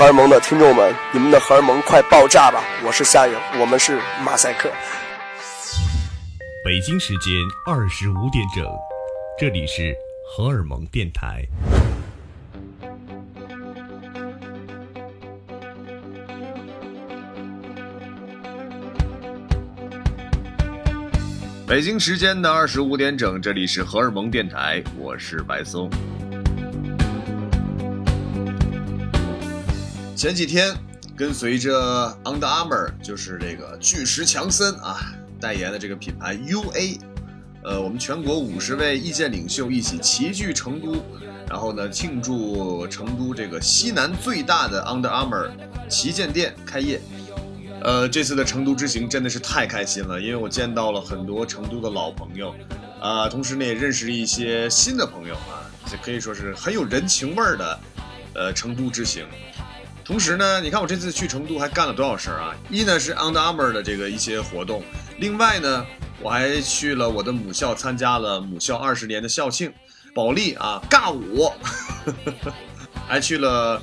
荷尔蒙的听众们，你们的荷尔蒙快爆炸吧！我是夏颖，我们是马赛克。北京时间二十五点整，这里是荷尔蒙电台。北京时间的二十五点整，这里是荷尔蒙电台，我是白松。前几天，跟随着 Under Armour，就是这个巨石强森啊代言的这个品牌 UA，呃，我们全国五十位意见领袖一起齐聚成都，然后呢庆祝成都这个西南最大的 Under Armour 旗舰店开业。呃，这次的成都之行真的是太开心了，因为我见到了很多成都的老朋友，啊，同时呢也认识了一些新的朋友啊，这可以说是很有人情味儿的，呃，成都之行。同时呢，你看我这次去成都还干了多少事儿啊？一呢是 Under Armour 的这个一些活动，另外呢我还去了我的母校参加了母校二十年的校庆，保利啊尬舞，还去了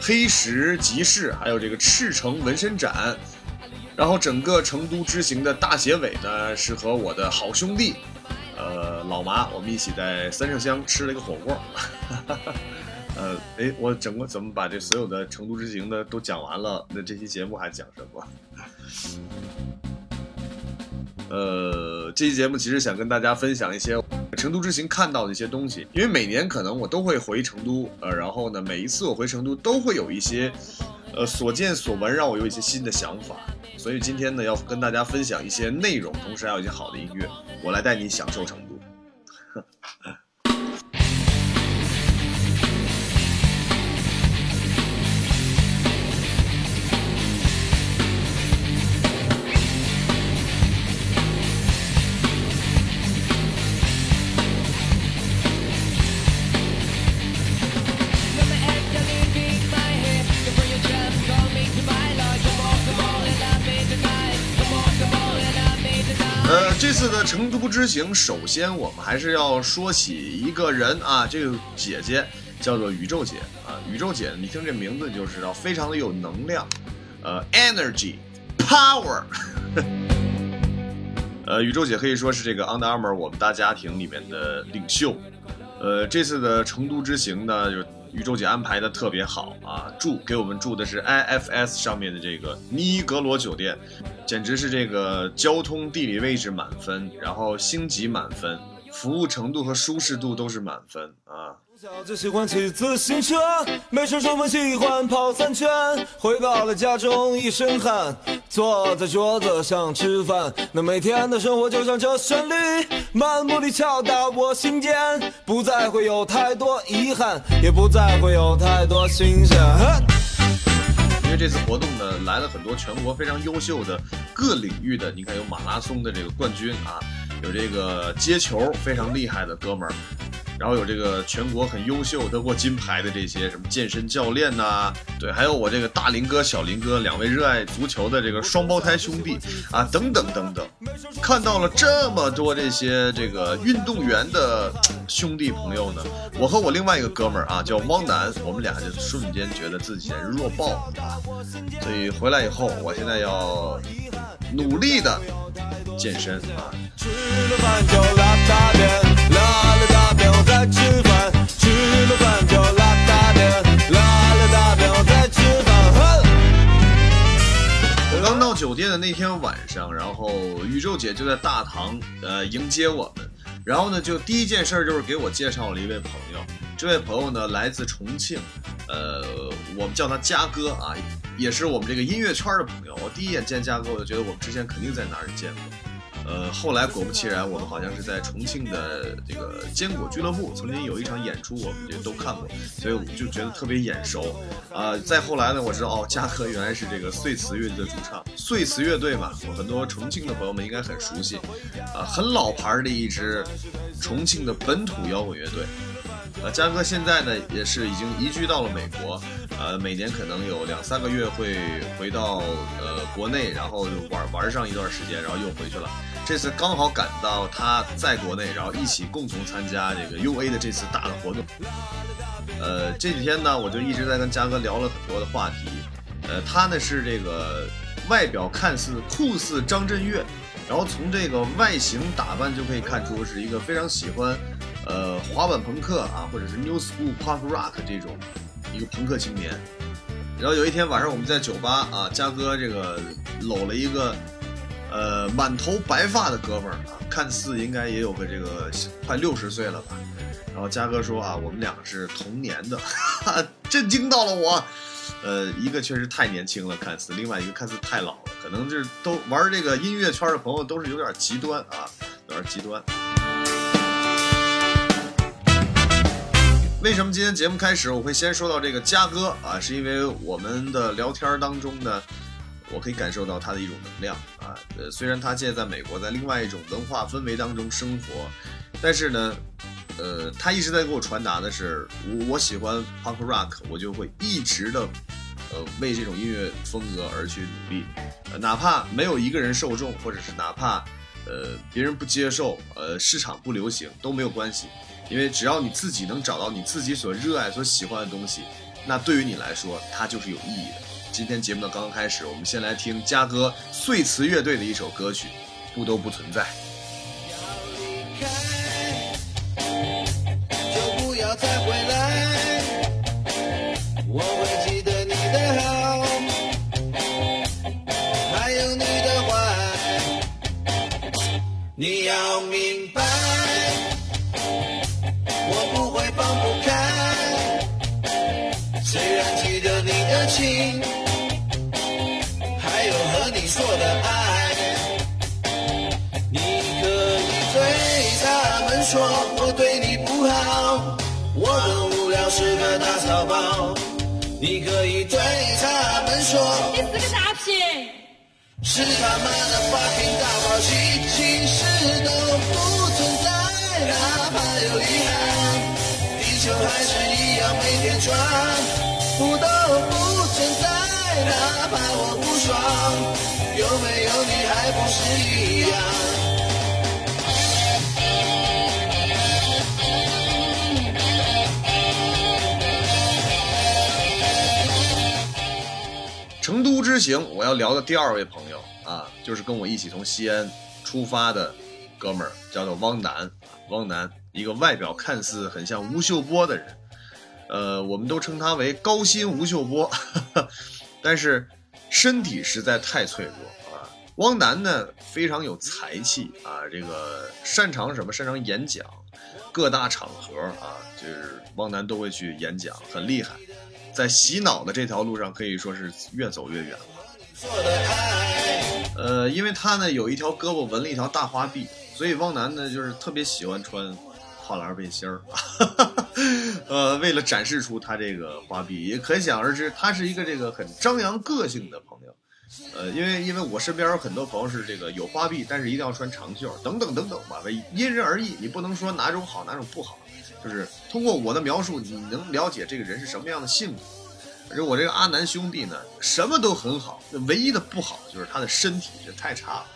黑石集市，还有这个赤城纹身展，然后整个成都之行的大结尾呢是和我的好兄弟，呃老麻，我们一起在三圣乡吃了一个火锅。呃，哎，我整个怎么把这所有的成都之行的都讲完了？那这期节目还讲什么？呃，这期节目其实想跟大家分享一些成都之行看到的一些东西，因为每年可能我都会回成都，呃，然后呢，每一次我回成都都会有一些，呃，所见所闻让我有一些新的想法，所以今天呢，要跟大家分享一些内容，同时还有一些好的音乐，我来带你享受成都。这次的成都之行，首先我们还是要说起一个人啊，这个姐姐叫做宇宙姐啊，宇宙姐，你听这名字就知道，非常的有能量，呃，energy，power，呃，宇宙姐可以说是这个 Under Armour 我们大家庭里面的领袖，呃，这次的成都之行呢，就宇宙姐安排的特别好啊，住给我们住的是 IFS 上面的这个尼格罗酒店。简直是这个交通地理位置满分，然后星级满分，服务程度和舒适度都是满分啊。小就喜欢骑自行车，没事出门喜欢跑三圈，回到了家中一身汗，坐在桌子上吃饭，那每天的生活就像这旋律，漫步地敲打我心间，不再会有太多遗憾，也不再会有太多新鲜。因为这次活动呢，来了很多全国非常优秀的各领域的，你看有马拉松的这个冠军啊，有这个接球非常厉害的哥们儿，然后有这个全国很优秀得过金牌的这些什么健身教练呐、对，还有我这个大林哥、小林哥两位热爱足球的这个双胞胎兄弟啊，等等等等，看到了这么多这些这个运动员的兄弟朋友呢，我和我另外一个哥们儿啊叫汪楠，我们俩就瞬间觉得自己弱爆了啊，所以回来以后，我现在要努力的健身啊。吃了饭就拉，酒店的那天晚上，然后宇宙姐就在大堂呃迎接我们，然后呢就第一件事就是给我介绍了一位朋友，这位朋友呢来自重庆，呃我们叫他嘉哥啊，也是我们这个音乐圈的朋友。我第一眼见嘉哥，我就觉得我们之前肯定在哪儿见过。呃，后来果不其然，我们好像是在重庆的这个坚果俱乐部曾经有一场演出，我们就都看过，所以我们就觉得特别眼熟。啊、再后来呢，我知道哦，嘉哥原来是这个碎瓷乐队的主唱，碎瓷乐队嘛，很多重庆的朋友们应该很熟悉，啊、很老牌的一支重庆的本土摇滚乐队。呃，嘉哥现在呢也是已经移居到了美国，呃，每年可能有两三个月会回到呃国内，然后玩玩上一段时间，然后又回去了。这次刚好赶到他在国内，然后一起共同参加这个 UA 的这次大的活动。呃，这几天呢，我就一直在跟嘉哥聊了很多的话题。呃，他呢是这个外表看似酷似张震岳，然后从这个外形打扮就可以看出是一个非常喜欢呃滑板朋克啊，或者是 New School Punk Rock 这种一个朋克青年。然后有一天晚上我们在酒吧啊，嘉哥这个搂了一个呃满头白发的哥们儿啊，看似应该也有个这个快六十岁了吧。然后嘉哥说啊，我们两个是同年的，哈哈，震惊到了我。呃，一个确实太年轻了，看似；另外一个看似太老了，可能就是都玩这个音乐圈的朋友都是有点极端啊，有点极端。为什么今天节目开始我会先说到这个嘉哥啊？是因为我们的聊天当中呢，我可以感受到他的一种能量呃，虽然他现在在美国，在另外一种文化氛围当中生活，但是呢。呃，他一直在给我传达的是，我我喜欢 punk rock，我就会一直的，呃，为这种音乐风格而去努力，呃，哪怕没有一个人受众，或者是哪怕，呃，别人不接受，呃，市场不流行都没有关系，因为只要你自己能找到你自己所热爱、所喜欢的东西，那对于你来说，它就是有意义的。今天节目的刚刚开始我们先来听嘉哥碎瓷乐队的一首歌曲不都不存在。要离开就不要再回来我会记得你的好还有你的坏。你要明白我不会放不开。虽然记得你的情说我对你不好，我的无聊是个大草包。你可以对他们说，你是个大屁，是他们的发明大宝器，其实都不存在，哪怕有遗憾，地球还是一样每天转，不都不存在，哪怕我不爽，有没有你还不是一样。之行，我要聊的第二位朋友啊，就是跟我一起从西安出发的哥们儿，叫做汪楠。汪楠，一个外表看似很像吴秀波的人，呃，我们都称他为高薪吴秀波，但是身体实在太脆弱啊。汪楠呢，非常有才气啊，这个擅长什么？擅长演讲，各大场合啊，就是汪楠都会去演讲，很厉害。在洗脑的这条路上，可以说是越走越远了。呃，因为他呢有一条胳膊纹了一条大花臂，所以汪楠呢就是特别喜欢穿跨栏背心儿。呃，为了展示出他这个花臂，也可想而知，他是一个这个很张扬个性的朋友。呃，因为因为我身边有很多朋友是这个有花臂，但是一定要穿长袖，等等等等吧，因人而异，你不能说哪种好哪种不好。就是通过我的描述，你能了解这个人是什么样的性格。而我这个阿南兄弟呢，什么都很好，唯一的不好就是他的身体这太差了。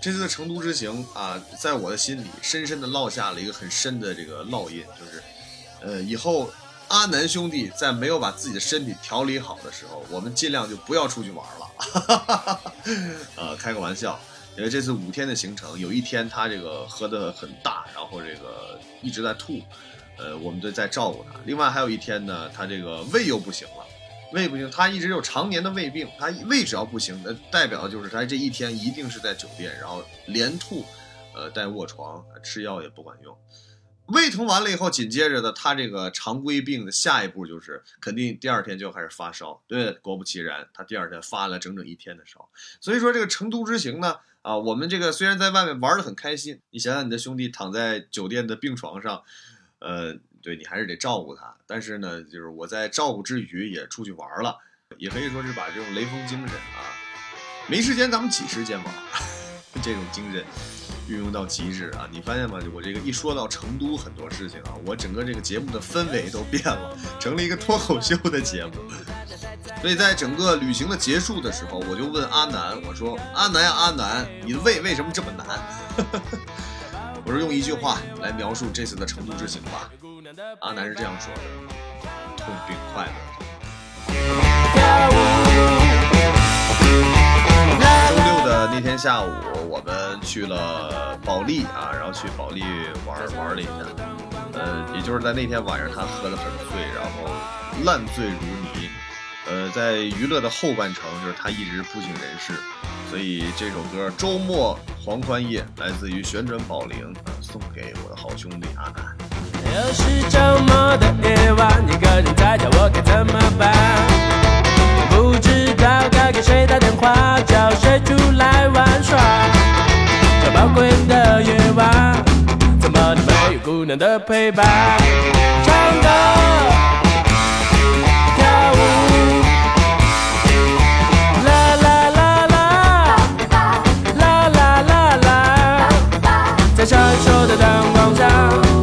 这次的成都之行啊，在我的心里深深的烙下了一个很深的这个烙印，就是，呃，以后阿南兄弟在没有把自己的身体调理好的时候，我们尽量就不要出去玩了。呃，开个玩笑，因为这次五天的行程，有一天他这个喝的很大，然后这个一直在吐。呃，我们都在照顾他。另外还有一天呢，他这个胃又不行了，胃不行，他一直有常年的胃病。他胃只要不行，那代表就是他这一天一定是在酒店，然后连吐，呃，带卧床，吃药也不管用。胃疼完了以后，紧接着的他这个常规病的下一步就是肯定第二天就开始发烧。对，果不其然，他第二天发了整整一天的烧。所以说这个成都之行呢，啊，我们这个虽然在外面玩的很开心，你想想你的兄弟躺在酒店的病床上。呃，对你还是得照顾他，但是呢，就是我在照顾之余也出去玩了，也可以说是把这种雷锋精神啊，没时间咱们挤时间玩，这种精神运用到极致啊！你发现吗？我这个一说到成都很多事情啊，我整个这个节目的氛围都变了，成了一个脱口秀的节目。所以在整个旅行的结束的时候，我就问阿南，我说：“阿南呀，阿南，你的胃为什么这么难？” 我是用一句话来描述这次的成都之行吧，阿南是这样说的：痛并快乐。周六的那天下午，我们去了保利啊，然后去保利玩玩了一下。呃，也就是在那天晚上，他喝得很醉，然后烂醉如泥。呃，在娱乐的后半程，就是他一直不省人事，所以这首歌《周末狂欢夜》来自于旋转宝铃，呃送给我的好兄弟阿南。又是周末的夜晚，一个人在家，我该怎么办？不知道该给谁打电话，叫谁出来玩耍。这宝贵的夜晚，怎么都没有姑娘的陪伴？唱歌，跳舞，在闪烁的灯光下。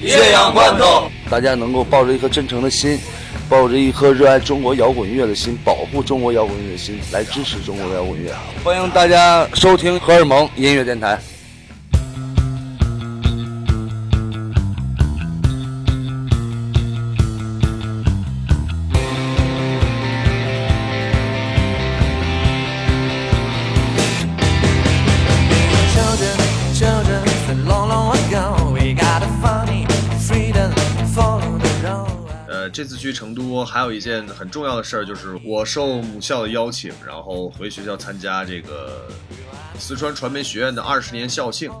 岳阳罐头，大家能够抱着一颗真诚的心，抱着一颗热爱中国摇滚乐的心，保护中国摇滚乐的心，来支持中国的摇滚乐。欢迎大家收听荷尔蒙音乐电台。这次去成都还有一件很重要的事儿，就是我受母校的邀请，然后回学校参加这个四川传媒学院的二十年校庆。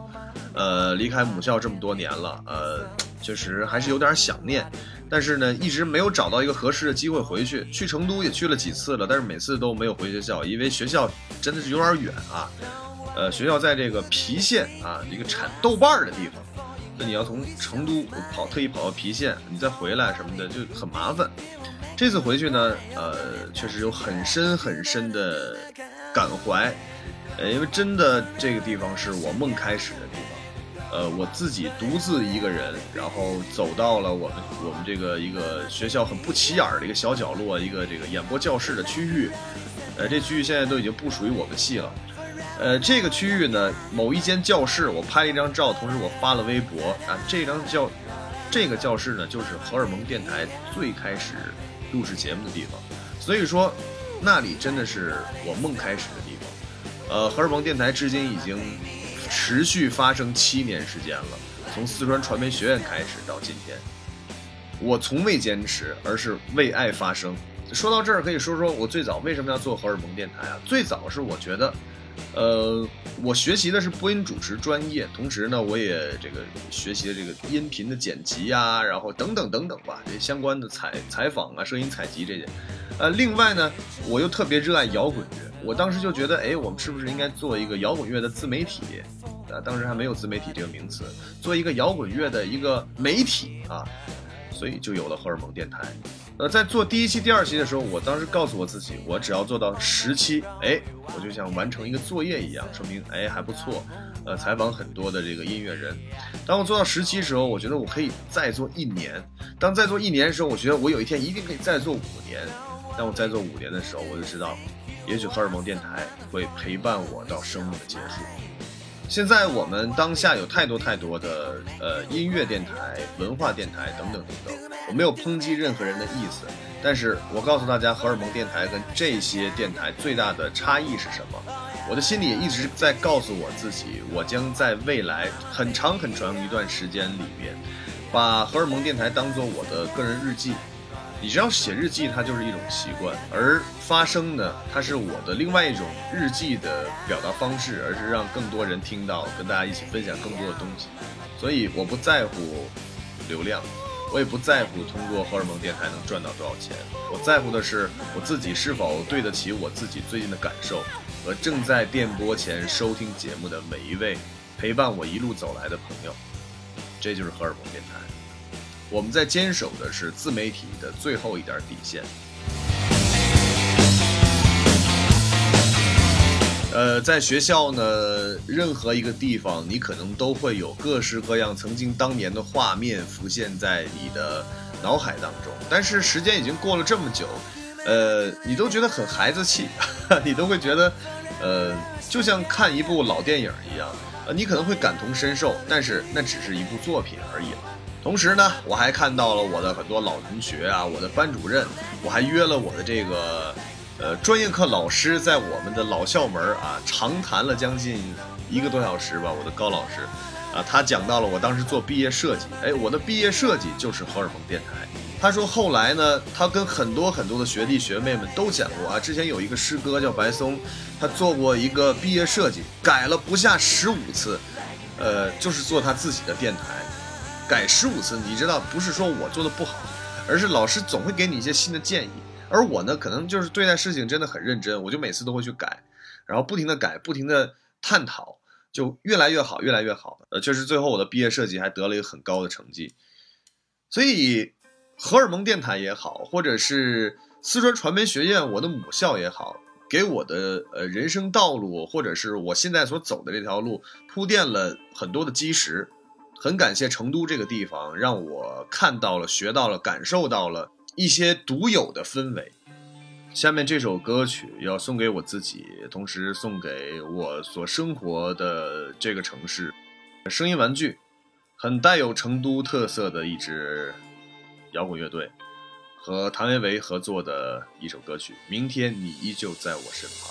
呃，离开母校这么多年了，呃，确实还是有点想念。但是呢，一直没有找到一个合适的机会回去。去成都也去了几次了，但是每次都没有回学校，因为学校真的是有点远啊。呃，学校在这个郫县啊，一个产豆瓣儿的地方。那你要从成都跑，特意跑到郫县，你再回来什么的就很麻烦。这次回去呢，呃，确实有很深很深的感怀，呃，因为真的这个地方是我梦开始的地方。呃，我自己独自一个人，然后走到了我们我们这个一个学校很不起眼的一个小角落，一个这个演播教室的区域。呃，这区域现在都已经不属于我们系了。呃，这个区域呢，某一间教室，我拍了一张照，同时我发了微博啊。这张教，这个教室呢，就是荷尔蒙电台最开始录制节目的地方，所以说那里真的是我梦开始的地方。呃，荷尔蒙电台至今已经持续发生七年时间了，从四川传媒学院开始到今天，我从未坚持，而是为爱发声。说到这儿，可以说说我最早为什么要做荷尔蒙电台啊？最早是我觉得。呃，我学习的是播音主持专业，同时呢，我也这个学习了这个音频的剪辑啊，然后等等等等吧，这相关的采采访啊、声音采集这些。呃，另外呢，我又特别热爱摇滚乐，我当时就觉得，哎，我们是不是应该做一个摇滚乐的自媒体？啊，当时还没有自媒体这个名词，做一个摇滚乐的一个媒体啊，所以就有了荷尔蒙电台。呃，在做第一期、第二期的时候，我当时告诉我自己，我只要做到十期，哎，我就像完成一个作业一样，说明哎还不错。呃，采访很多的这个音乐人。当我做到十期时候，我觉得我可以再做一年。当再做一年的时候，我觉得我有一天一定可以再做五年。当我再做五年的时候，我就知道，也许荷尔蒙电台会陪伴我到生命的结束。现在我们当下有太多太多的呃音乐电台、文化电台等等等等，我没有抨击任何人的意思，但是我告诉大家，荷尔蒙电台跟这些电台最大的差异是什么？我的心里也一直在告诉我自己，我将在未来很长很长一段时间里面，把荷尔蒙电台当做我的个人日记。你只要写日记，它就是一种习惯，而发声呢，它是我的另外一种日记的表达方式，而是让更多人听到，跟大家一起分享更多的东西。所以我不在乎流量，我也不在乎通过荷尔蒙电台能赚到多少钱，我在乎的是我自己是否对得起我自己最近的感受，和正在电波前收听节目的每一位陪伴我一路走来的朋友。这就是荷尔蒙电台。我们在坚守的是自媒体的最后一点底线。呃，在学校呢，任何一个地方，你可能都会有各式各样曾经当年的画面浮现在你的脑海当中。但是时间已经过了这么久，呃，你都觉得很孩子气，你都会觉得，呃，就像看一部老电影一样，呃，你可能会感同身受，但是那只是一部作品而已了。同时呢，我还看到了我的很多老同学啊，我的班主任，我还约了我的这个，呃，专业课老师，在我们的老校门啊，长谈了将近一个多小时吧。我的高老师，啊，他讲到了我当时做毕业设计，哎，我的毕业设计就是荷尔蒙电台。他说后来呢，他跟很多很多的学弟学妹们都讲过啊，之前有一个师哥叫白松，他做过一个毕业设计，改了不下十五次，呃，就是做他自己的电台。改十五次，你知道不是说我做的不好，而是老师总会给你一些新的建议，而我呢，可能就是对待事情真的很认真，我就每次都会去改，然后不停的改，不停的探讨，就越来越好，越来越好。呃，确实最后我的毕业设计还得了一个很高的成绩。所以，荷尔蒙电台也好，或者是四川传媒学院我的母校也好，给我的呃人生道路，或者是我现在所走的这条路铺垫了很多的基石。很感谢成都这个地方，让我看到了、学到了、感受到了一些独有的氛围。下面这首歌曲要送给我自己，同时送给我所生活的这个城市。声音玩具，很带有成都特色的一支摇滚乐队，和谭维维合作的一首歌曲《明天你依旧在我身旁》。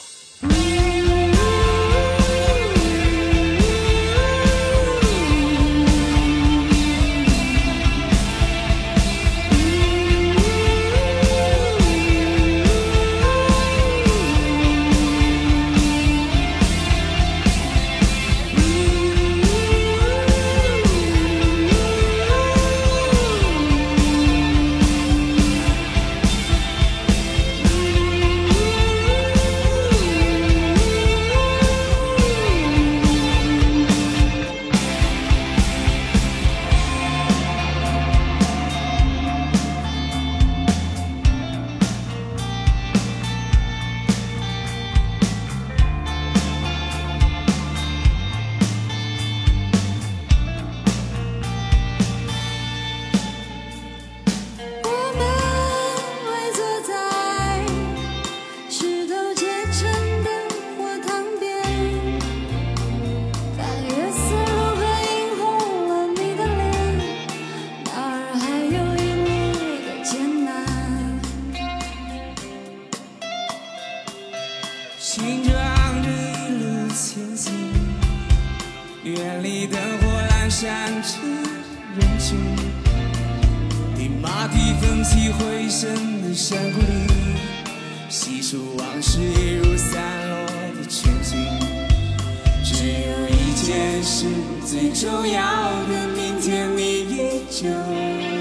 情听马蹄奋起回声的山谷里细数往事一如散落的尘迹只有一件事最重要的明天你依旧。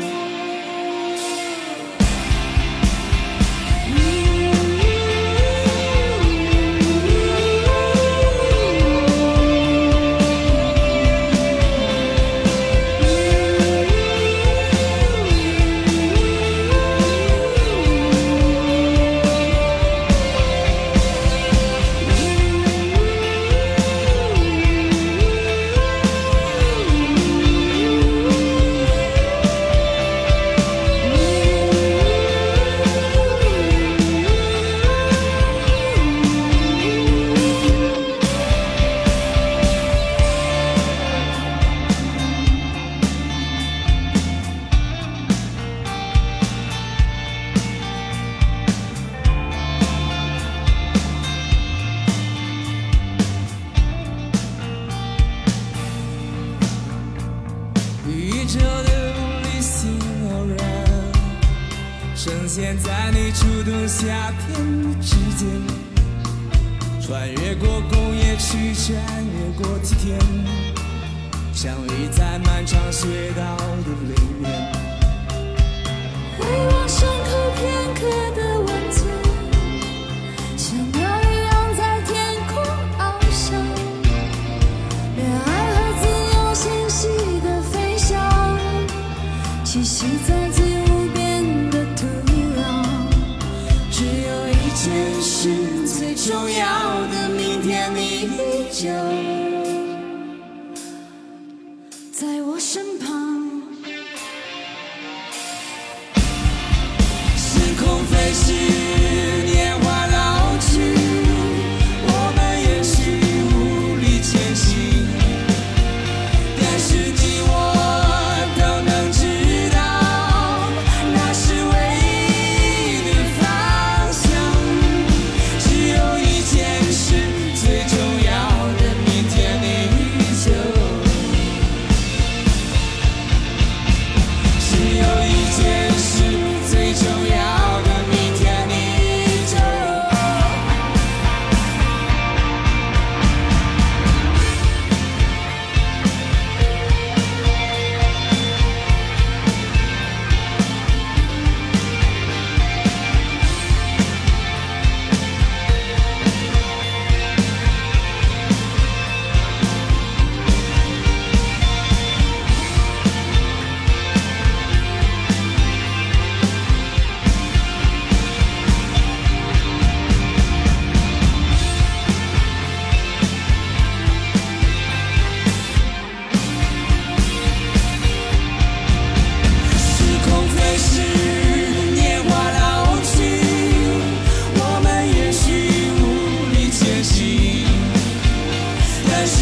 现在你初冬夏天之间，穿越过工业区，穿越过梯田，相遇在漫长隧道的里面。回望伤口片刻的温存，重要。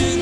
但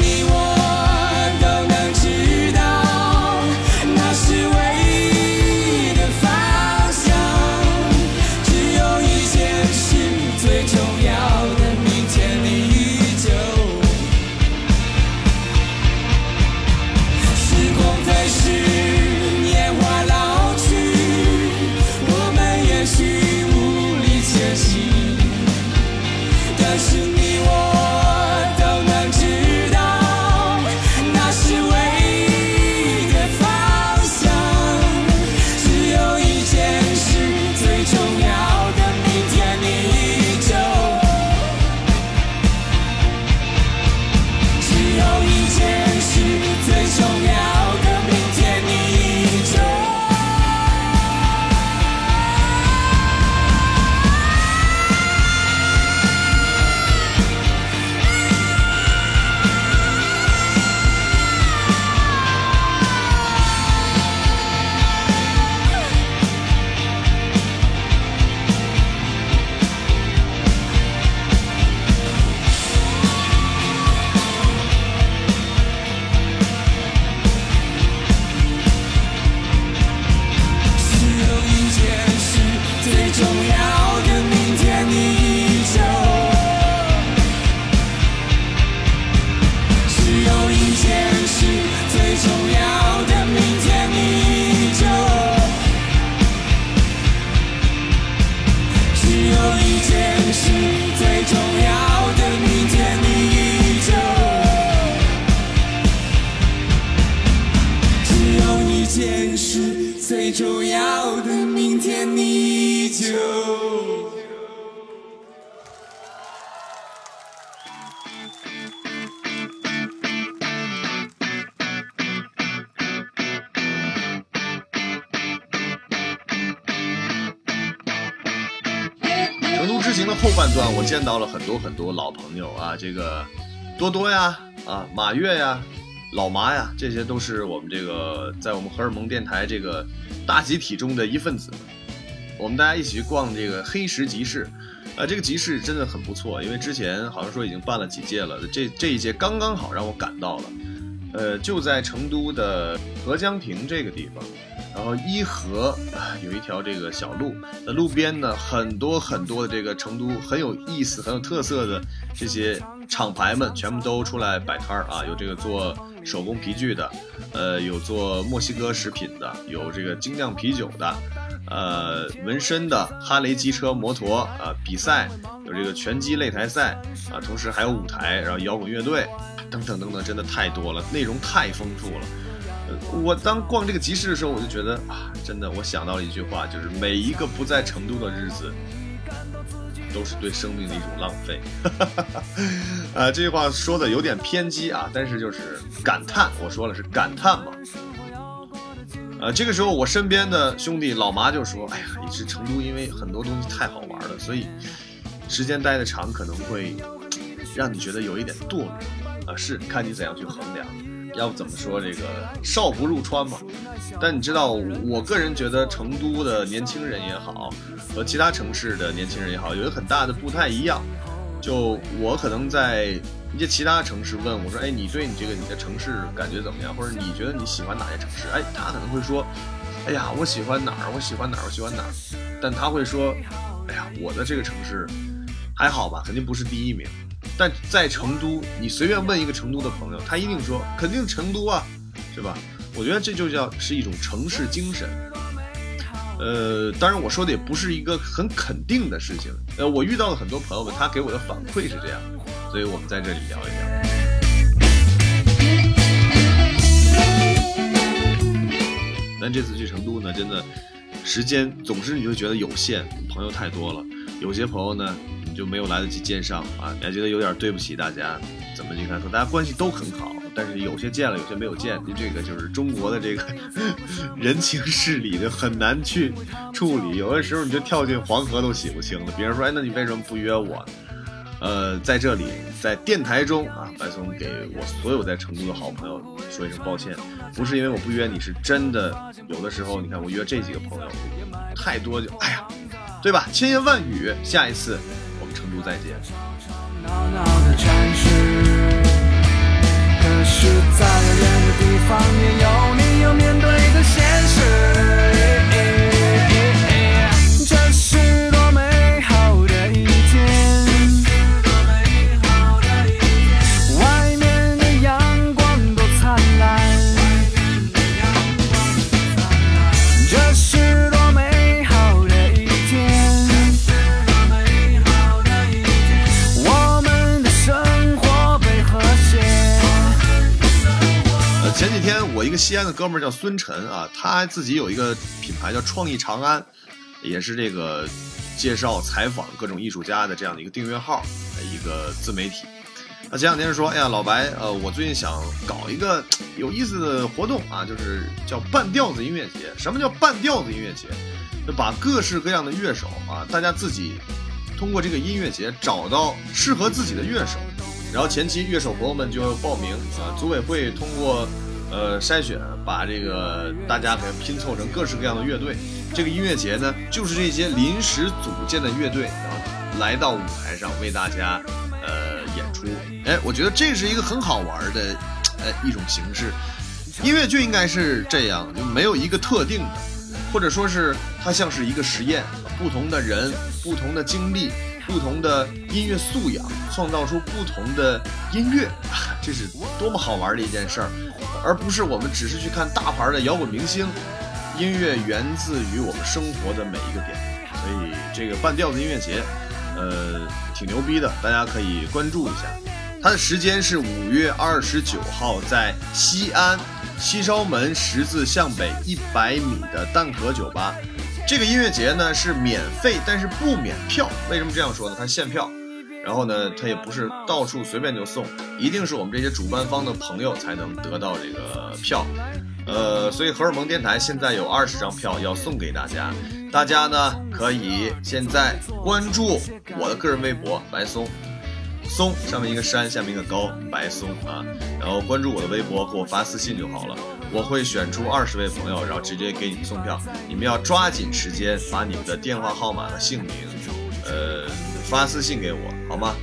有很多老朋友啊，这个多多呀，啊马月呀，老麻呀，这些都是我们这个在我们荷尔蒙电台这个大集体中的一份子。我们大家一起去逛这个黑石集市，啊，这个集市真的很不错，因为之前好像说已经办了几届了，这这一届刚刚好让我赶到了，呃，就在成都的合江亭这个地方。然后伊河有一条这个小路，那路边呢很多很多的这个成都很有意思、很有特色的这些厂牌们全部都出来摆摊儿啊，有这个做手工皮具的，呃，有做墨西哥食品的，有这个精酿啤酒的，呃纹身的哈雷机车摩托啊比赛，有这个拳击擂台赛啊，同时还有舞台，然后摇滚乐队等等等等，真的太多了，内容太丰富了。呃我当逛这个集市的时候，我就觉得啊，真的，我想到了一句话，就是每一个不在成都的日子，都是对生命的一种浪费。呃，这句话说的有点偏激啊，但是就是感叹，我说了是感叹嘛。呃，这个时候我身边的兄弟老麻就说：“哎呀，也是成都因为很多东西太好玩了，所以时间待的长可能会让你觉得有一点堕落啊，是看你怎样去衡量。要不怎么说这个少不入川嘛？但你知道，我个人觉得成都的年轻人也好，和其他城市的年轻人也好，有一个很大的不太一样。就我可能在一些其他城市问我说：“哎，你对你这个你的城市感觉怎么样？或者你觉得你喜欢哪些城市？”哎，他可能会说：“哎呀，我喜欢哪儿？我喜欢哪儿？我喜欢哪儿？”但他会说：“哎呀，我的这个城市还好吧，肯定不是第一名。”但在成都，你随便问一个成都的朋友，他一定说：“肯定成都啊，是吧？”我觉得这就叫是一种城市精神。呃，当然我说的也不是一个很肯定的事情。呃，我遇到了很多朋友们，他给我的反馈是这样，所以我们在这里聊一聊。但这次去成都呢，真的时间总是你就觉得有限，朋友太多了，有些朋友呢你就没有来得及见上啊，你还觉得有点对不起大家。怎么你看，和大家关系都很好，但是有些见了，有些没有见，这个就是中国的这个人情世理就很难去处理。有的时候你就跳进黄河都洗不清了。别人说，哎，那你为什么不约我？呃，在这里，在电台中啊，白松给我所有在成都的好朋友说一声抱歉，不是因为我不约你，是真的有的时候，你看我约这几个朋友，太多就哎呀，对吧？千言万语，下一次我们成都再见。可是，在遥远的地方，也有你要面对的现实。一个西安的哥们儿叫孙晨啊，他自己有一个品牌叫创意长安，也是这个介绍采访各种艺术家的这样的一个订阅号，一个自媒体。他前两天说，哎呀，老白，呃，我最近想搞一个有意思的活动啊，就是叫半调子音乐节。什么叫半调子音乐节？就把各式各样的乐手啊，大家自己通过这个音乐节找到适合自己的乐手，然后前期乐手朋友们就报名啊，组委会通过呃筛选，把这个大家给拼凑成各式各样的乐队。这个音乐节呢，就是这些临时组建的乐队，然后来到舞台上为大家呃演出。哎，我觉得这是一个很好玩的呃一种形式。音乐就应该是这样，就没有一个特定的，或者说是它像是一个实验，不同的人、不同的经历、不同的音乐素养，创造出不同的音乐，这是多么好玩的一件事儿，而不是我们只是去看大牌的摇滚明星。音乐源自于我们生活的每一个点，所以这个半调子音乐节，呃，挺牛逼的，大家可以关注一下。它的时间是五月二十九号，在西安西稍门十字向北一百米的蛋壳酒吧。这个音乐节呢是免费，但是不免票。为什么这样说呢？它限票，然后呢，它也不是到处随便就送，一定是我们这些主办方的朋友才能得到这个票。呃，所以荷尔蒙电台现在有二十张票要送给大家，大家呢可以现在关注我的个人微博白松。松上面一个山，下面一个高，白松啊，然后关注我的微博，给我发私信就好了，我会选出二十位朋友，然后直接给你们送票，你们要抓紧时间把你们的电话号码和姓名，呃，发私信给我，好吗？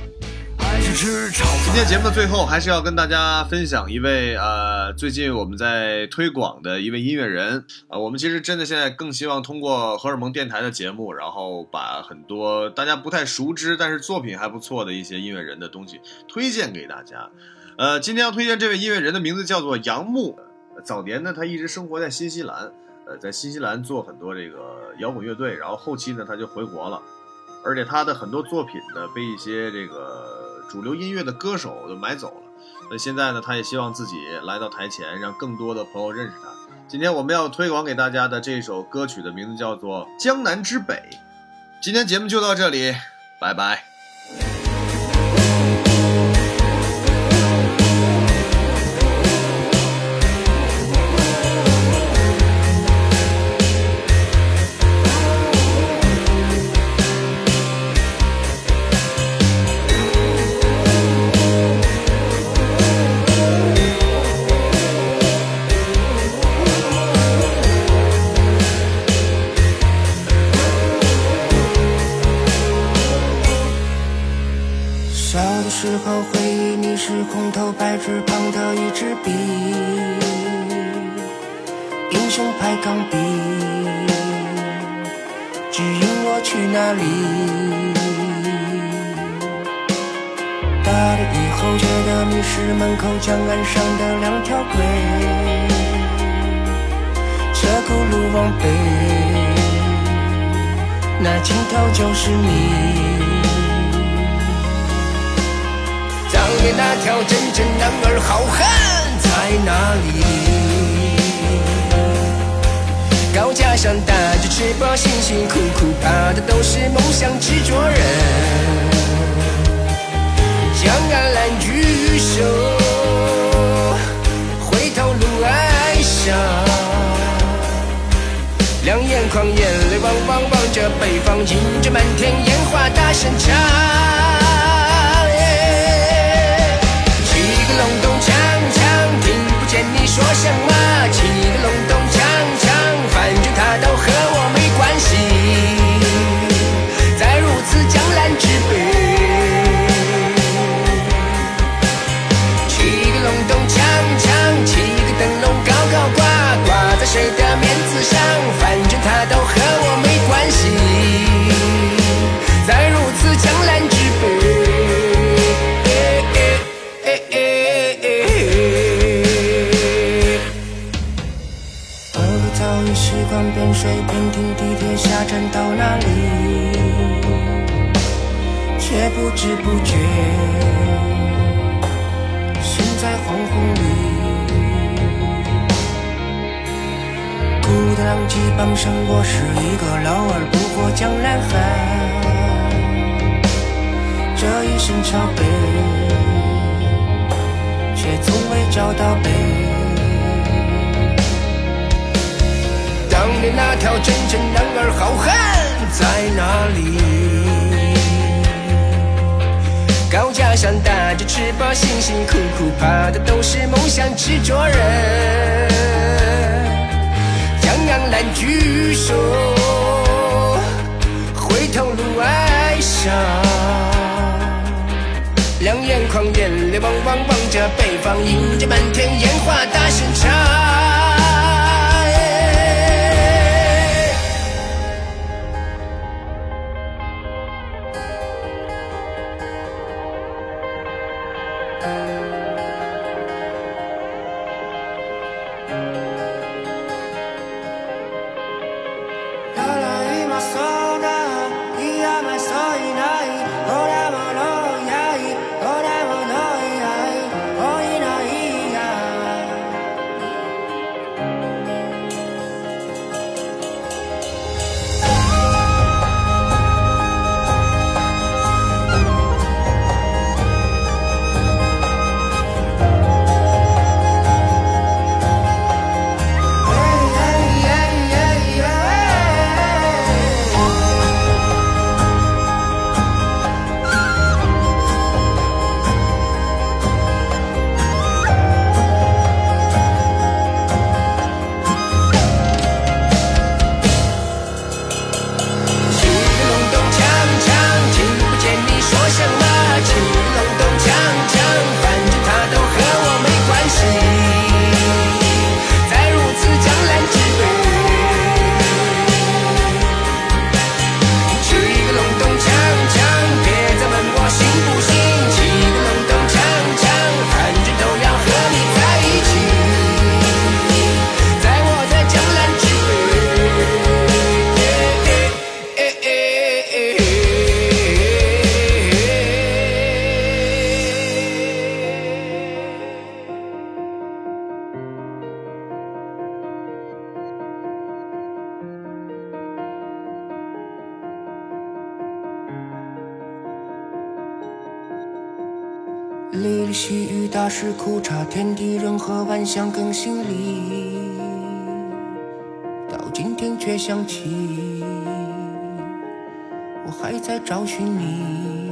今天节目的最后，还是要跟大家分享一位呃，最近我们在推广的一位音乐人啊、我们其实真的现在更希望通过荷尔蒙电台的节目，然后把很多大家不太熟知，但是作品还不错的一些音乐人的东西推荐给大家。呃，今天要推荐这位音乐人的名字叫做杨牧。早年呢，他一直生活在新西兰。呃，在新西兰做很多这个摇滚乐队，然后后期呢他就回国了，而且他的很多作品呢被一些这个主流音乐的歌手都买走了。那现在呢，他也希望自己来到台前，让更多的朋友认识他。今天我们要推广给大家的这首歌曲的名字叫做《江南之北》。今天节目就到这里，拜拜。是你。当年那条真正男儿好汉在哪里？高架上打着翅膀，辛辛苦苦爬的都是梦想执着人。江岸蓝举手，回头路哀伤，两眼眶眼泪汪汪望着北方，迎着满天烟花大声唱。七个隆咚锵锵，听不见你说什么。七个隆咚锵锵，反正他都和我没关系。在如此江南之北，七个隆咚锵锵，七个灯笼高高挂，挂在谁的已习惯边睡边听地铁下站到哪里，却不知不觉身在黄昏里。孤的浪迹傍上，我是一个老而不惑江南汉。这一身朝北，却从未找到北。当年那条真正男儿好汉在哪里？高架上打着翅膀，辛辛苦苦爬的都是梦想执着人。江岸蓝举手，回头路哀伤。两眼眶眼泪汪汪望着北方，迎着满天烟花大声唱。是，苦茶，天地人和万象更新里，到今天却想起，我还在找寻你。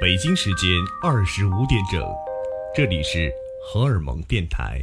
北京时间二十五点整，这里是荷尔蒙电台。